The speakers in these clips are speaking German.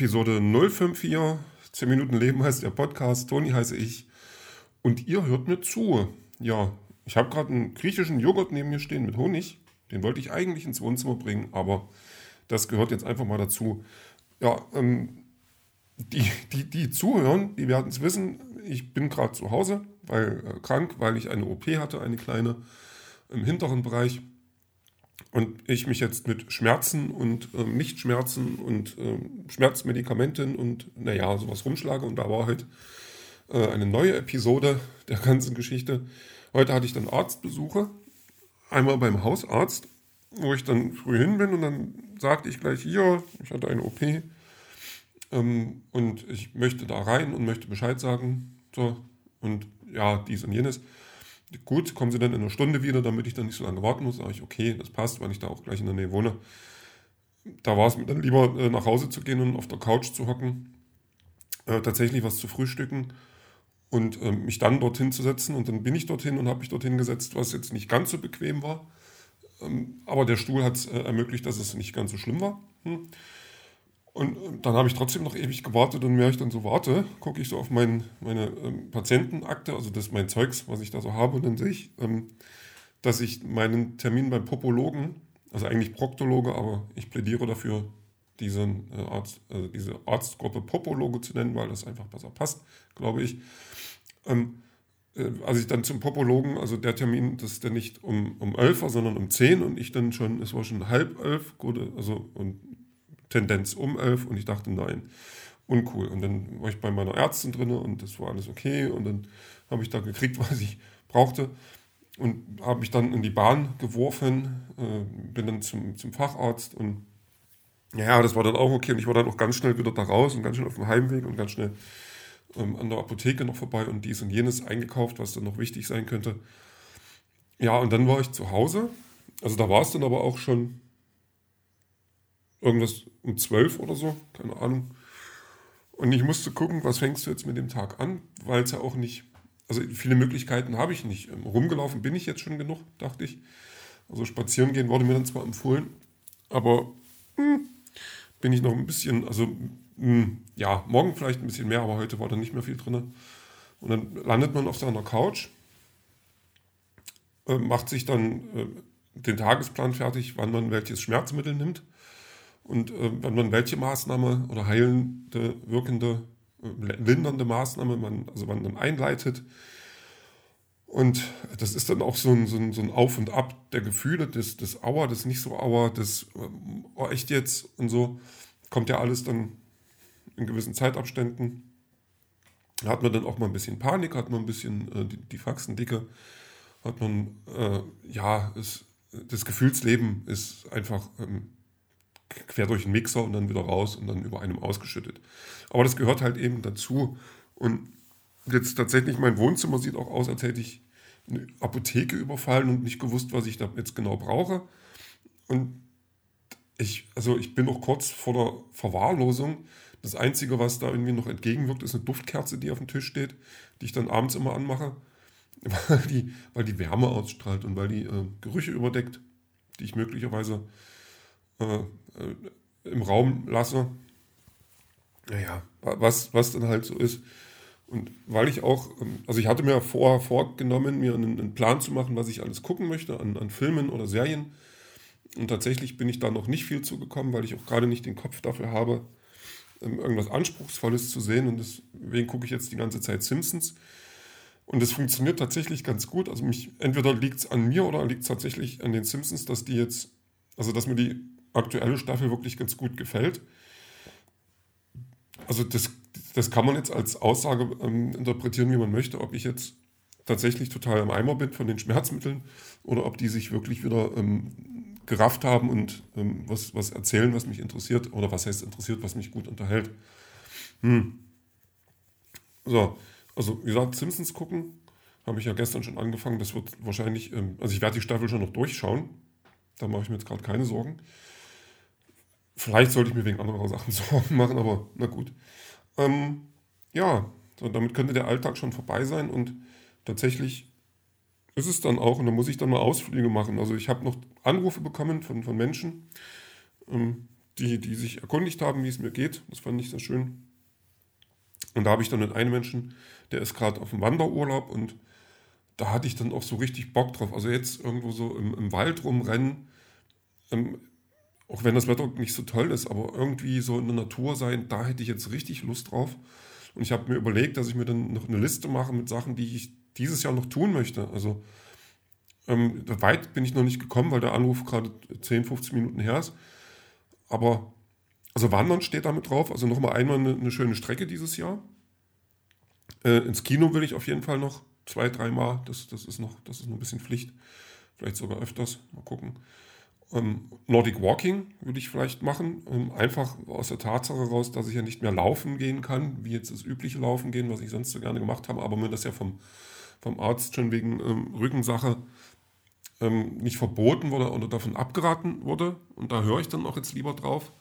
Episode 054. 10 Minuten Leben heißt der Podcast. Toni heiße ich. Und ihr hört mir zu. Ja, ich habe gerade einen griechischen Joghurt neben mir stehen mit Honig. Den wollte ich eigentlich ins Wohnzimmer bringen, aber das gehört jetzt einfach mal dazu. Ja, ähm, die, die, die zuhören, die werden es wissen. Ich bin gerade zu Hause, weil äh, krank, weil ich eine OP hatte, eine kleine im hinteren Bereich. Und ich mich jetzt mit Schmerzen und ähm, Nichtschmerzen und ähm, Schmerzmedikamenten und naja, sowas rumschlage. Und da war halt äh, eine neue Episode der ganzen Geschichte. Heute hatte ich dann Arztbesuche. Einmal beim Hausarzt, wo ich dann früh hin bin und dann sagte ich gleich hier, ich hatte eine OP ähm, und ich möchte da rein und möchte Bescheid sagen. So, und ja, dies und jenes. Gut, kommen Sie dann in einer Stunde wieder, damit ich dann nicht so lange warten muss. Sage ich, okay, das passt, weil ich da auch gleich in der Nähe wohne. Da war es mir dann lieber, äh, nach Hause zu gehen und auf der Couch zu hocken, äh, tatsächlich was zu frühstücken und äh, mich dann dorthin zu setzen. Und dann bin ich dorthin und habe mich dorthin gesetzt, was jetzt nicht ganz so bequem war. Ähm, aber der Stuhl hat es äh, ermöglicht, dass es nicht ganz so schlimm war. Hm. Und äh, dann habe ich trotzdem noch ewig gewartet und während ich dann so warte, gucke ich so auf mein, meine ähm, Patientenakte, also das ist mein Zeugs, was ich da so habe, und dann sehe ich, ähm, dass ich meinen Termin beim Popologen, also eigentlich Proktologe, aber ich plädiere dafür, diesen, äh, Arzt, also diese Arztgruppe Popologe zu nennen, weil das einfach besser passt, glaube ich. Ähm, äh, als ich dann zum Popologen, also der Termin, das ist dann nicht um, um 11 war, sondern um 10 und ich dann schon, es war schon halb elf, also und Tendenz um elf und ich dachte, nein, uncool. Und dann war ich bei meiner Ärztin drin und das war alles okay und dann habe ich da gekriegt, was ich brauchte und habe mich dann in die Bahn geworfen, äh, bin dann zum, zum Facharzt und ja, das war dann auch okay und ich war dann auch ganz schnell wieder da raus und ganz schnell auf dem Heimweg und ganz schnell ähm, an der Apotheke noch vorbei und dies und jenes eingekauft, was dann noch wichtig sein könnte. Ja, und dann war ich zu Hause. Also da war es dann aber auch schon irgendwas um zwölf oder so, keine Ahnung. Und ich musste gucken, was fängst du jetzt mit dem Tag an, weil es ja auch nicht, also viele Möglichkeiten habe ich nicht. Ähm, rumgelaufen bin ich jetzt schon genug, dachte ich. Also spazieren gehen wurde mir dann zwar empfohlen, aber hm, bin ich noch ein bisschen, also hm, ja, morgen vielleicht ein bisschen mehr, aber heute war da nicht mehr viel drin. Und dann landet man auf seiner Couch, äh, macht sich dann äh, den Tagesplan fertig, wann man welches Schmerzmittel nimmt und äh, wenn man welche Maßnahme oder heilende, wirkende, äh, lindernde Maßnahme man, also man dann einleitet. Und das ist dann auch so ein, so ein, so ein Auf und Ab der Gefühle, das, das Auer, das nicht so Auer, das oh, echt jetzt und so. Kommt ja alles dann in gewissen Zeitabständen. Hat man dann auch mal ein bisschen Panik, hat man ein bisschen äh, die, die Faxendicke, hat man, äh, ja, ist, das Gefühlsleben ist einfach ähm, quer durch den Mixer und dann wieder raus und dann über einem ausgeschüttet. Aber das gehört halt eben dazu. Und jetzt tatsächlich, mein Wohnzimmer sieht auch aus, als hätte ich eine Apotheke überfallen und nicht gewusst, was ich da jetzt genau brauche. Und ich, also ich bin noch kurz vor der Verwahrlosung. Das Einzige, was da irgendwie noch entgegenwirkt, ist eine Duftkerze, die auf dem Tisch steht, die ich dann abends immer anmache, weil die, weil die Wärme ausstrahlt und weil die äh, Gerüche überdeckt, die ich möglicherweise äh, im Raum lasse. Naja, was, was dann halt so ist. Und weil ich auch, ähm, also ich hatte mir vorher vorgenommen, mir einen, einen, Plan zu machen, was ich alles gucken möchte an, an Filmen oder Serien. Und tatsächlich bin ich da noch nicht viel zugekommen, weil ich auch gerade nicht den Kopf dafür habe, ähm, irgendwas Anspruchsvolles zu sehen. Und deswegen gucke ich jetzt die ganze Zeit Simpsons. Und es funktioniert tatsächlich ganz gut. Also mich, entweder liegt es an mir oder liegt es tatsächlich an den Simpsons, dass die jetzt, also dass mir die aktuelle Staffel wirklich ganz gut gefällt. Also das, das kann man jetzt als Aussage ähm, interpretieren, wie man möchte, ob ich jetzt tatsächlich total am Eimer bin von den Schmerzmitteln oder ob die sich wirklich wieder ähm, gerafft haben und ähm, was, was erzählen, was mich interessiert oder was heißt interessiert, was mich gut unterhält. Hm. So, also wie gesagt, Simpsons gucken, habe ich ja gestern schon angefangen. Das wird wahrscheinlich, ähm, also ich werde die Staffel schon noch durchschauen. Da mache ich mir jetzt gerade keine Sorgen. Vielleicht sollte ich mir wegen anderer Sachen Sorgen machen, aber na gut. Ähm, ja, so, damit könnte der Alltag schon vorbei sein und tatsächlich ist es dann auch, und da muss ich dann mal Ausflüge machen. Also ich habe noch Anrufe bekommen von, von Menschen, ähm, die, die sich erkundigt haben, wie es mir geht. Das fand ich sehr schön. Und da habe ich dann mit einem Menschen, der ist gerade auf dem Wanderurlaub und da hatte ich dann auch so richtig Bock drauf. Also jetzt irgendwo so im, im Wald rumrennen, ähm, auch wenn das Wetter nicht so toll ist, aber irgendwie so in der Natur sein, da hätte ich jetzt richtig Lust drauf. Und ich habe mir überlegt, dass ich mir dann noch eine Liste mache mit Sachen, die ich dieses Jahr noch tun möchte. Also ähm, weit bin ich noch nicht gekommen, weil der Anruf gerade 10, 15 Minuten her ist. Aber also Wandern steht damit drauf. Also nochmal einmal eine, eine, schöne Strecke dieses Jahr. Äh, ins Kino will ich auf jeden Fall noch zwei, dreimal. Das, das, ist noch, das ist noch ein bisschen Pflicht. Vielleicht sogar öfters. Mal gucken. Ähm, Nordic Walking würde ich vielleicht machen. Ähm, einfach aus der Tatsache raus, dass ich ja nicht mehr laufen gehen kann, wie jetzt das übliche Laufen gehen, was ich sonst so gerne gemacht habe, aber mir das ja vom, vom Arzt schon wegen ähm, Rückensache ähm, nicht verboten wurde oder davon abgeraten wurde. Und da höre ich dann auch jetzt lieber drauf.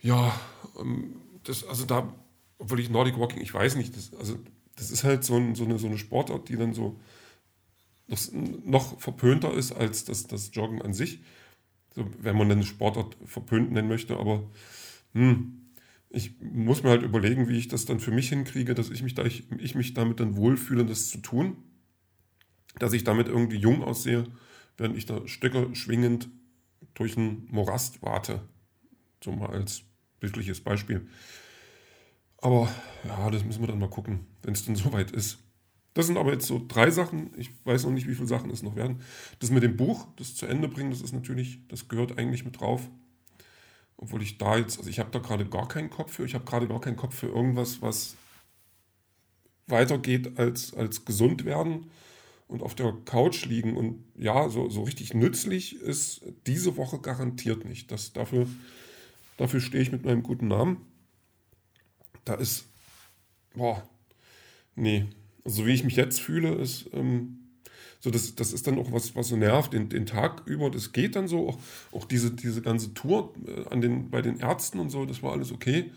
Ja, ähm, das, also da, obwohl ich Nordic Walking, ich weiß nicht, das, also das ist halt so, ein, so, eine, so eine Sportart, die dann so noch, noch verpönter ist als das, das Joggen an sich. So, wenn man eine Sportart verpönt nennen möchte, aber hm, ich muss mir halt überlegen, wie ich das dann für mich hinkriege, dass ich mich, da, ich, ich mich damit dann wohlfühle, das zu tun. Dass ich damit irgendwie jung aussehe, während ich da Stöcke schwingend durch einen Morast warte. So mal als bildliches Beispiel. Aber ja, das müssen wir dann mal gucken, wenn es dann soweit ist. Das sind aber jetzt so drei Sachen. Ich weiß noch nicht, wie viele Sachen es noch werden. Das mit dem Buch, das zu Ende bringen, das ist natürlich, das gehört eigentlich mit drauf. Obwohl ich da jetzt, also ich habe da gerade gar keinen Kopf für. Ich habe gerade gar keinen Kopf für irgendwas, was weitergeht als, als gesund werden und auf der Couch liegen. Und ja, so, so richtig nützlich ist diese Woche garantiert nicht. Das, dafür, dafür stehe ich mit meinem guten Namen. Da ist, boah, nee, also so wie ich mich jetzt fühle, ist ähm, so, das, das ist dann auch was, was so nervt den, den Tag über. Das geht dann so. Auch, auch diese, diese ganze Tour äh, an den, bei den Ärzten und so, das war alles okay.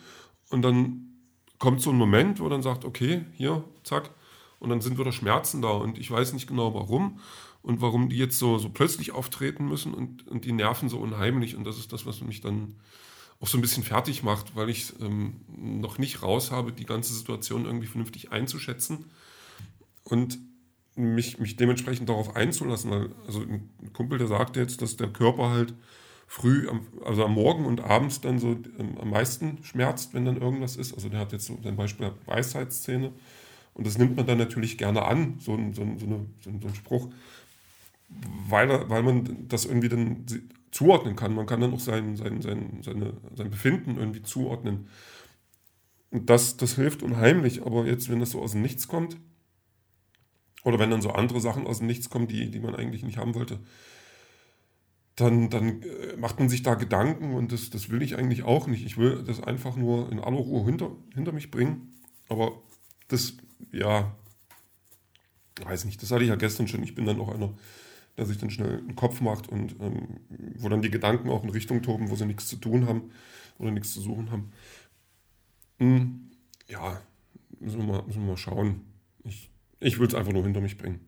Und dann kommt so ein Moment, wo dann sagt, okay, hier, zack, und dann sind wieder Schmerzen da und ich weiß nicht genau warum und warum die jetzt so, so plötzlich auftreten müssen und, und die nerven so unheimlich und das ist das, was mich dann auch so ein bisschen fertig macht, weil ich ähm, noch nicht raus habe, die ganze Situation irgendwie vernünftig einzuschätzen und mich, mich dementsprechend darauf einzulassen. Also ein Kumpel, der sagte jetzt, dass der Körper halt früh, also am Morgen und abends dann so ähm, am meisten schmerzt, wenn dann irgendwas ist. Also der hat jetzt so sein Beispiel Weisheitszähne. Und das nimmt man dann natürlich gerne an, so ein, so ein, so eine, so ein Spruch, weil, weil man das irgendwie dann zuordnen kann. Man kann dann auch sein, sein, sein, seine, sein Befinden irgendwie zuordnen. Und das, das hilft unheimlich. Aber jetzt, wenn das so aus dem Nichts kommt, oder wenn dann so andere Sachen aus dem Nichts kommen, die, die man eigentlich nicht haben wollte, dann, dann äh, macht man sich da Gedanken und das, das will ich eigentlich auch nicht. Ich will das einfach nur in aller Ruhe hinter, hinter mich bringen. Aber das, ja, weiß nicht, das hatte ich ja gestern schon. Ich bin dann auch einer, der sich dann schnell einen Kopf macht und ähm, wo dann die Gedanken auch in Richtung toben, wo sie nichts zu tun haben oder nichts zu suchen haben. Hm, ja, müssen wir mal, müssen wir mal schauen. Ich ich würde es einfach nur hinter mich bringen.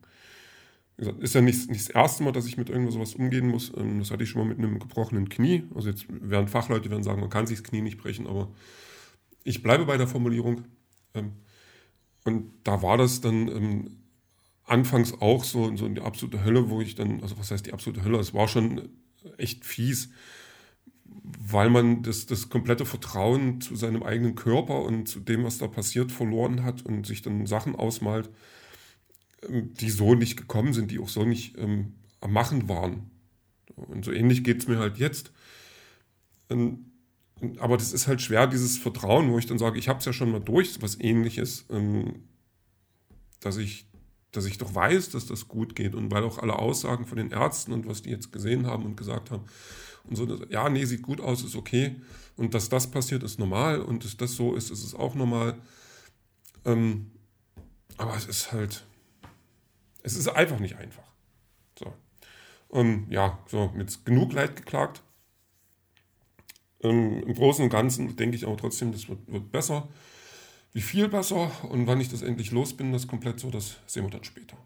Wie gesagt, ist ja nicht, nicht das erste Mal, dass ich mit irgendwas sowas umgehen muss. Ähm, das hatte ich schon mal mit einem gebrochenen Knie. Also jetzt werden Fachleute werden sagen, man kann sich das Knie nicht brechen, aber ich bleibe bei der Formulierung. Ähm, und da war das dann ähm, anfangs auch so, so in die absolute Hölle, wo ich dann, also was heißt die absolute Hölle? Es war schon echt fies, weil man das, das komplette Vertrauen zu seinem eigenen Körper und zu dem, was da passiert, verloren hat und sich dann Sachen ausmalt, ähm, die so nicht gekommen sind, die auch so nicht ähm, am Machen waren. Und so ähnlich geht es mir halt jetzt. Ähm, aber das ist halt schwer, dieses Vertrauen, wo ich dann sage, ich habe es ja schon mal durch, was ähnliches, ähm, dass, ich, dass ich doch weiß, dass das gut geht. Und weil auch alle Aussagen von den Ärzten und was die jetzt gesehen haben und gesagt haben, und so, ja, nee, sieht gut aus, ist okay. Und dass das passiert, ist normal. Und dass das so ist, ist es auch normal. Ähm, aber es ist halt, es ist einfach nicht einfach. So. Ähm, ja, so, mit genug Leid geklagt. Ähm, Im Großen und Ganzen denke ich aber trotzdem, das wird, wird besser. Wie viel besser und wann ich das endlich los bin, das komplett so, das sehen wir dann später.